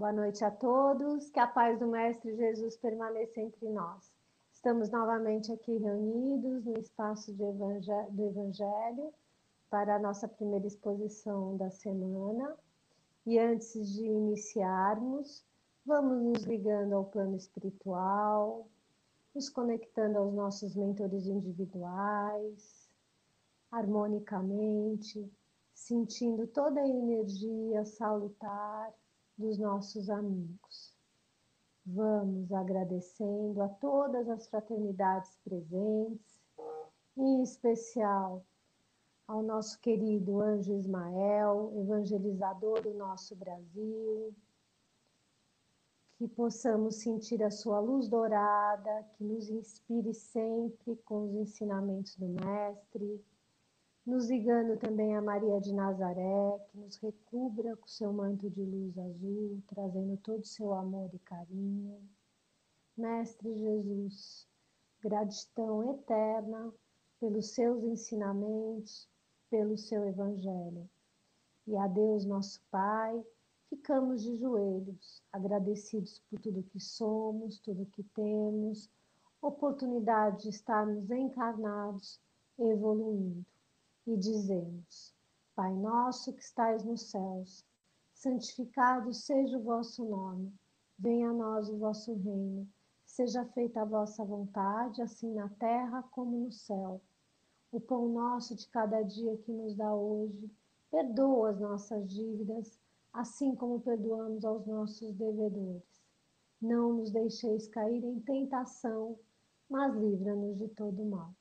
Boa noite a todos, que a paz do Mestre Jesus permaneça entre nós. Estamos novamente aqui reunidos no espaço do Evangelho para a nossa primeira exposição da semana. E antes de iniciarmos, vamos nos ligando ao plano espiritual, nos conectando aos nossos mentores individuais, harmonicamente, sentindo toda a energia salutar dos nossos amigos. Vamos agradecendo a todas as fraternidades presentes, em especial ao nosso querido Anjo Ismael, evangelizador do nosso Brasil, que possamos sentir a sua luz dourada, que nos inspire sempre com os ensinamentos do Mestre, nos ligando também a Maria de Nazaré, que nos recubra com seu manto de luz azul, trazendo todo o seu amor e carinho. Mestre Jesus, gratidão eterna pelos seus ensinamentos, pelo seu evangelho. E a Deus, nosso Pai, ficamos de joelhos, agradecidos por tudo que somos, tudo que temos, oportunidade de estarmos encarnados, evoluindo e dizemos: Pai nosso que estais nos céus, santificado seja o vosso nome, venha a nós o vosso reino, seja feita a vossa vontade, assim na terra como no céu. O pão nosso de cada dia que nos dá hoje, perdoa as nossas dívidas, assim como perdoamos aos nossos devedores. Não nos deixeis cair em tentação, mas livra-nos de todo mal.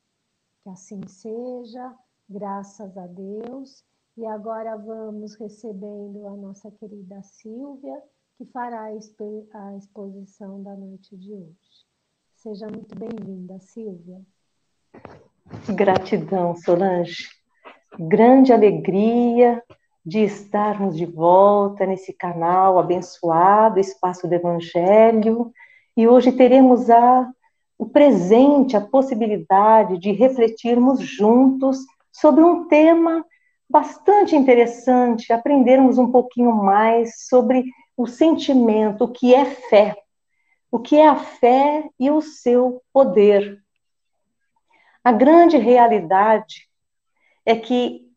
Que assim seja Graças a Deus. E agora vamos recebendo a nossa querida Silvia, que fará a exposição da noite de hoje. Seja muito bem-vinda, Silvia. Gratidão, Solange. Grande alegria de estarmos de volta nesse canal abençoado, Espaço do Evangelho. E hoje teremos a, o presente, a possibilidade de refletirmos juntos sobre um tema bastante interessante, aprendermos um pouquinho mais sobre o sentimento, o que é fé, o que é a fé e o seu poder. A grande realidade é que,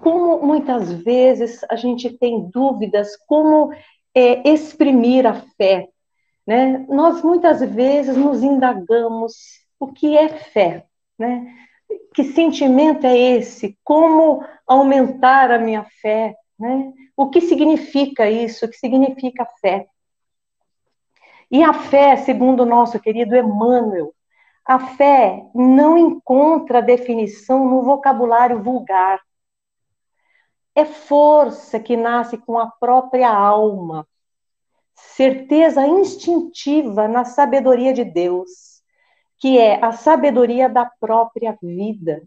como muitas vezes a gente tem dúvidas como é, exprimir a fé, né? nós muitas vezes nos indagamos o que é fé, né? Que sentimento é esse? Como aumentar a minha fé? Né? O que significa isso? O que significa fé? E a fé, segundo o nosso querido Emmanuel, a fé não encontra definição no vocabulário vulgar. É força que nasce com a própria alma, certeza instintiva na sabedoria de Deus que é a sabedoria da própria vida.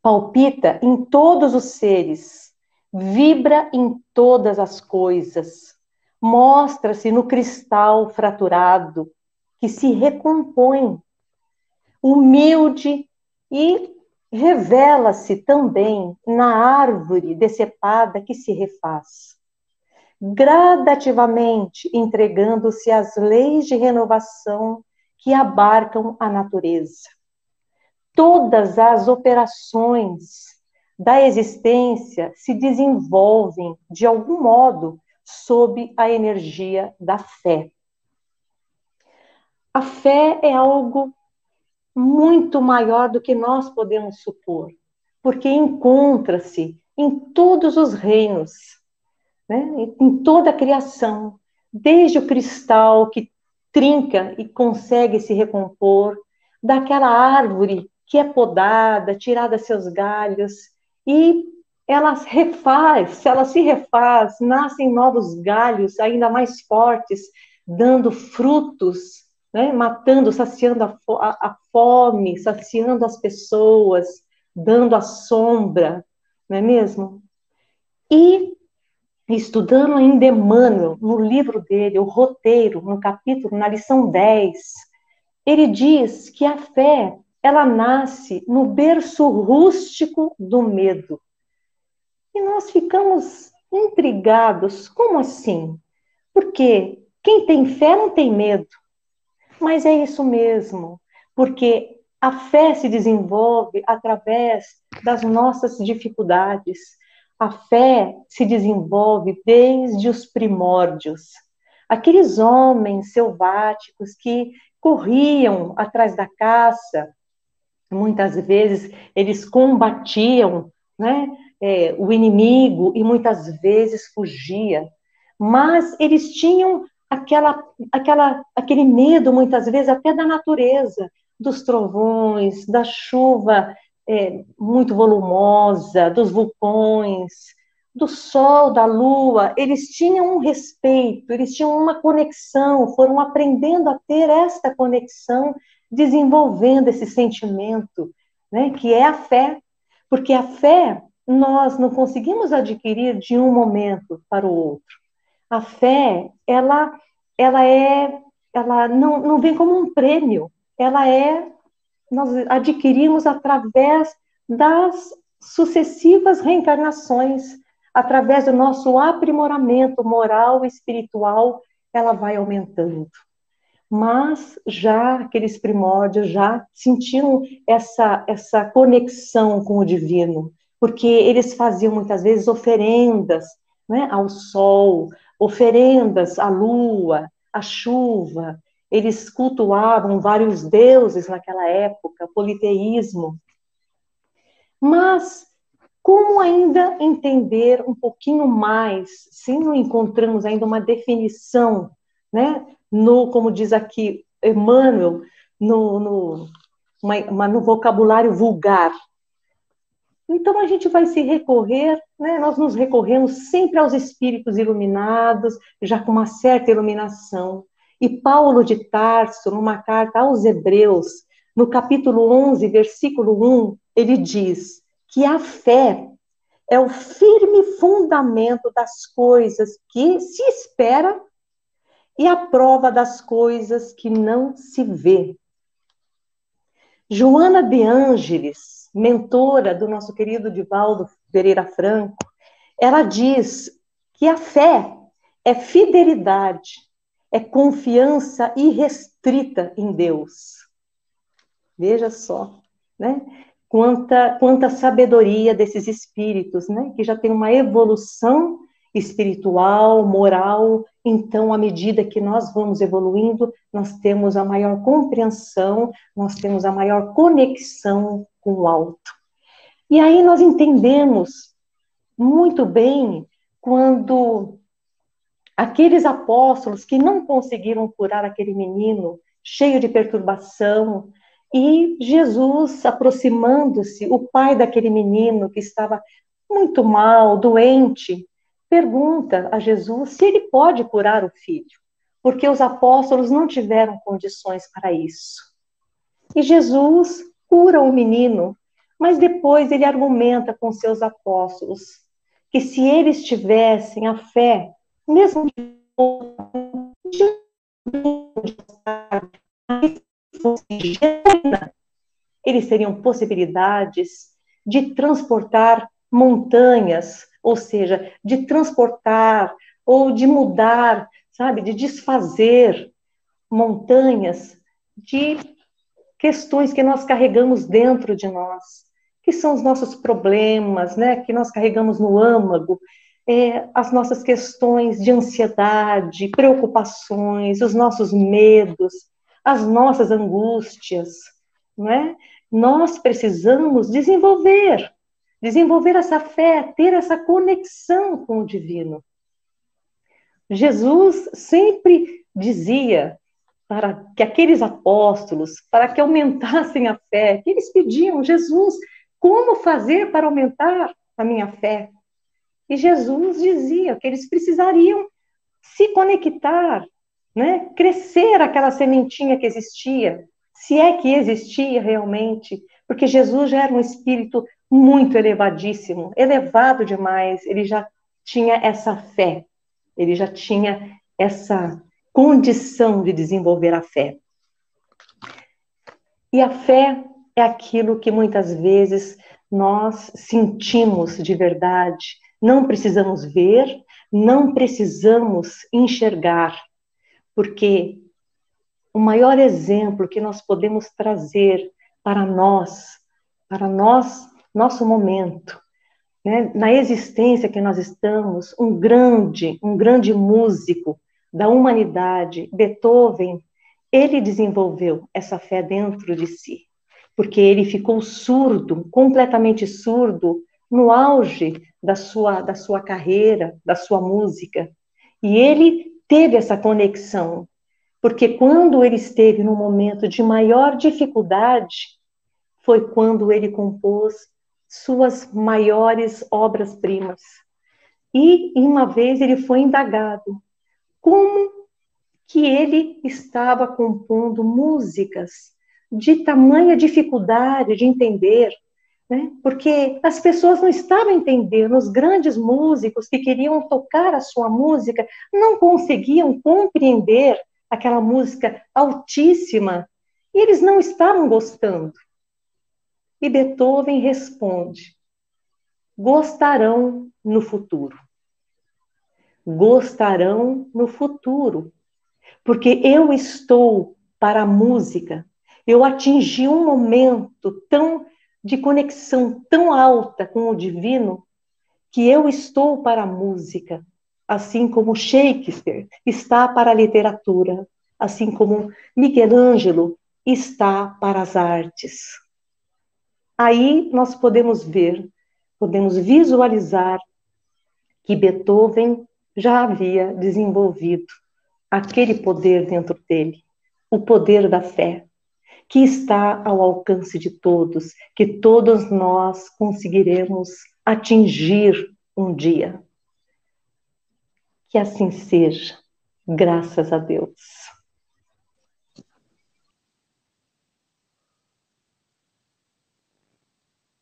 Palpita em todos os seres, vibra em todas as coisas, mostra-se no cristal fraturado, que se recompõe, humilde e revela-se também na árvore decepada que se refaz. Gradativamente entregando-se às leis de renovação que abarcam a natureza. Todas as operações da existência se desenvolvem, de algum modo, sob a energia da fé. A fé é algo muito maior do que nós podemos supor, porque encontra-se em todos os reinos, né? em toda a criação, desde o cristal que trinca e consegue se recompor, daquela árvore que é podada, tirada seus galhos, e ela refaz, ela se refaz, nascem novos galhos ainda mais fortes, dando frutos, né, matando, saciando a, a, a fome, saciando as pessoas, dando a sombra, não é mesmo? E estudando ainda Emmanuel, no livro dele, o roteiro, no capítulo, na lição 10, ele diz que a fé, ela nasce no berço rústico do medo. E nós ficamos intrigados, como assim? Porque quem tem fé não tem medo. Mas é isso mesmo, porque a fé se desenvolve através das nossas dificuldades. A fé se desenvolve desde os primórdios. Aqueles homens selváticos que corriam atrás da caça, muitas vezes eles combatiam né, é, o inimigo e muitas vezes fugia, mas eles tinham aquela, aquela, aquele medo, muitas vezes, até da natureza, dos trovões, da chuva é, muito volumosa, dos vulcões, do sol, da lua, eles tinham um respeito, eles tinham uma conexão, foram aprendendo a ter esta conexão, desenvolvendo esse sentimento, né, que é a fé. Porque a fé nós não conseguimos adquirir de um momento para o outro. A fé, ela, ela é, ela não, não vem como um prêmio, ela é, nós adquirimos através das sucessivas reencarnações, através do nosso aprimoramento moral e espiritual, ela vai aumentando. Mas já aqueles primórdios já sentiam essa, essa conexão com o divino, porque eles faziam muitas vezes oferendas né, ao sol, oferendas à lua, à chuva, eles cultuavam vários deuses naquela época, politeísmo. Mas como ainda entender um pouquinho mais, se não encontramos ainda uma definição, né, no, como diz aqui Emmanuel, no, no, uma, no vocabulário vulgar. Então a gente vai se recorrer, né, nós nos recorremos sempre aos espíritos iluminados, já com uma certa iluminação. E Paulo de Tarso, numa carta aos Hebreus, no capítulo 11, versículo 1, ele diz que a fé é o firme fundamento das coisas que se espera e a prova das coisas que não se vê. Joana de Ângeles, mentora do nosso querido Divaldo Pereira Franco, ela diz que a fé é fidelidade é confiança irrestrita em Deus. Veja só, né? Quanta, quanta sabedoria desses espíritos, né? Que já tem uma evolução espiritual, moral. Então, à medida que nós vamos evoluindo, nós temos a maior compreensão, nós temos a maior conexão com o alto. E aí nós entendemos muito bem quando aqueles apóstolos que não conseguiram curar aquele menino cheio de perturbação, e Jesus aproximando-se, o pai daquele menino que estava muito mal, doente, pergunta a Jesus se ele pode curar o filho, porque os apóstolos não tiveram condições para isso. E Jesus cura o menino, mas depois ele argumenta com seus apóstolos que se eles tivessem a fé mesmo de eles teriam possibilidades de transportar montanhas, ou seja, de transportar ou de mudar, sabe, de desfazer montanhas de questões que nós carregamos dentro de nós, que são os nossos problemas, né, que nós carregamos no âmago, é, as nossas questões de ansiedade, preocupações, os nossos medos, as nossas angústias, não é? Nós precisamos desenvolver, desenvolver essa fé, ter essa conexão com o divino. Jesus sempre dizia para que aqueles apóstolos, para que aumentassem a fé, que eles pediam, Jesus, como fazer para aumentar a minha fé? E Jesus dizia que eles precisariam se conectar, né? crescer aquela sementinha que existia, se é que existia realmente, porque Jesus já era um espírito muito elevadíssimo, elevado demais, ele já tinha essa fé, ele já tinha essa condição de desenvolver a fé. E a fé é aquilo que muitas vezes nós sentimos de verdade, não precisamos ver, não precisamos enxergar, porque o maior exemplo que nós podemos trazer para nós, para nós, nosso momento, né, na existência que nós estamos, um grande, um grande músico da humanidade, Beethoven, ele desenvolveu essa fé dentro de si, porque ele ficou surdo, completamente surdo, no auge da sua, da sua carreira, da sua música. E ele teve essa conexão, porque quando ele esteve no momento de maior dificuldade, foi quando ele compôs suas maiores obras-primas. E uma vez ele foi indagado como que ele estava compondo músicas de tamanha dificuldade de entender, né? porque as pessoas não estavam entendendo, os grandes músicos que queriam tocar a sua música não conseguiam compreender aquela música altíssima e eles não estavam gostando. E Beethoven responde: gostarão no futuro. Gostarão no futuro. Porque eu estou para a música. Eu atingi um momento tão de conexão tão alta com o divino que eu estou para a música, assim como Shakespeare está para a literatura, assim como Miguel Ângelo está para as artes. Aí nós podemos ver, podemos visualizar que Beethoven já havia desenvolvido aquele poder dentro dele, o poder da fé, que está ao alcance de todos, que todos nós conseguiremos atingir um dia. Que assim seja, graças a Deus.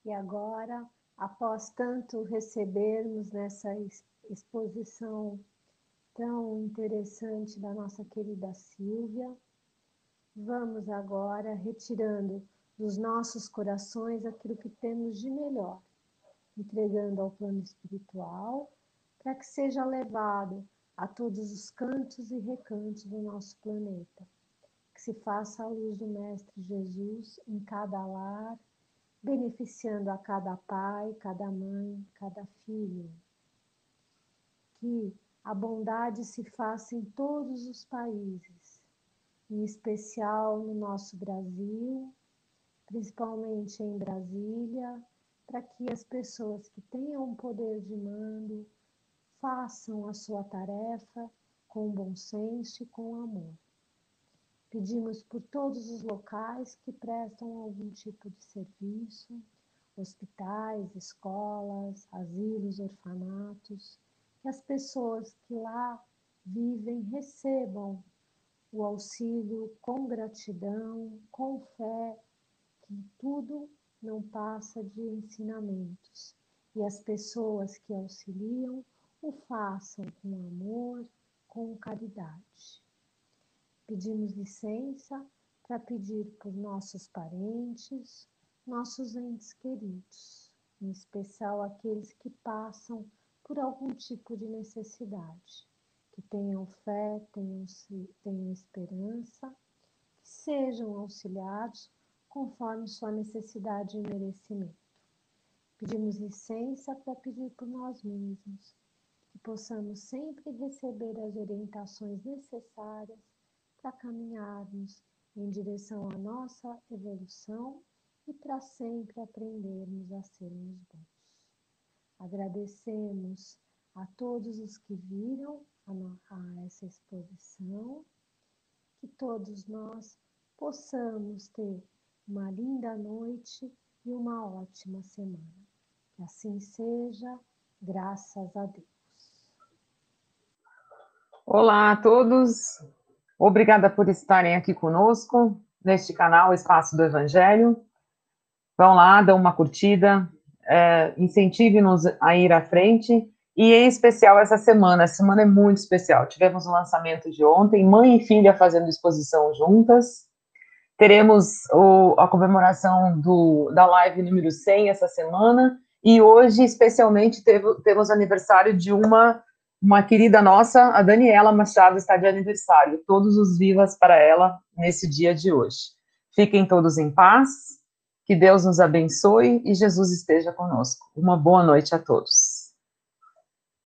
E agora, após tanto recebermos nessa exposição tão interessante da nossa querida Silvia, vamos agora retirando dos nossos corações aquilo que temos de melhor, entregando ao plano espiritual, para que seja levado a todos os cantos e recantos do nosso planeta. Que se faça a luz do Mestre Jesus em cada lar beneficiando a cada pai, cada mãe, cada filho. Que a bondade se faça em todos os países, em especial no nosso Brasil, principalmente em Brasília, para que as pessoas que tenham poder de mando façam a sua tarefa com bom senso e com amor. Pedimos por todos os locais que prestam algum tipo de serviço, hospitais, escolas, asilos, orfanatos, que as pessoas que lá vivem recebam o auxílio com gratidão, com fé, que tudo não passa de ensinamentos. E as pessoas que auxiliam o façam com amor, com caridade. Pedimos licença para pedir por nossos parentes, nossos entes queridos, em especial aqueles que passam por algum tipo de necessidade, que tenham fé, tenham, tenham esperança, que sejam auxiliados conforme sua necessidade e merecimento. Pedimos licença para pedir por nós mesmos, que possamos sempre receber as orientações necessárias para caminharmos em direção à nossa evolução e para sempre aprendermos a sermos bons. Agradecemos a todos os que viram a, a essa exposição, que todos nós possamos ter uma linda noite e uma ótima semana. Que assim seja, graças a Deus. Olá a todos, Obrigada por estarem aqui conosco neste canal Espaço do Evangelho. Vão lá, dão uma curtida, é, incentive-nos a ir à frente. E em especial essa semana, essa semana é muito especial. Tivemos o lançamento de ontem, mãe e filha fazendo exposição juntas. Teremos o, a comemoração do, da live número 100 essa semana. E hoje, especialmente, teve, temos aniversário de uma uma querida nossa, a Daniela Machado, está de aniversário. Todos os vivas para ela nesse dia de hoje. Fiquem todos em paz, que Deus nos abençoe e Jesus esteja conosco. Uma boa noite a todos.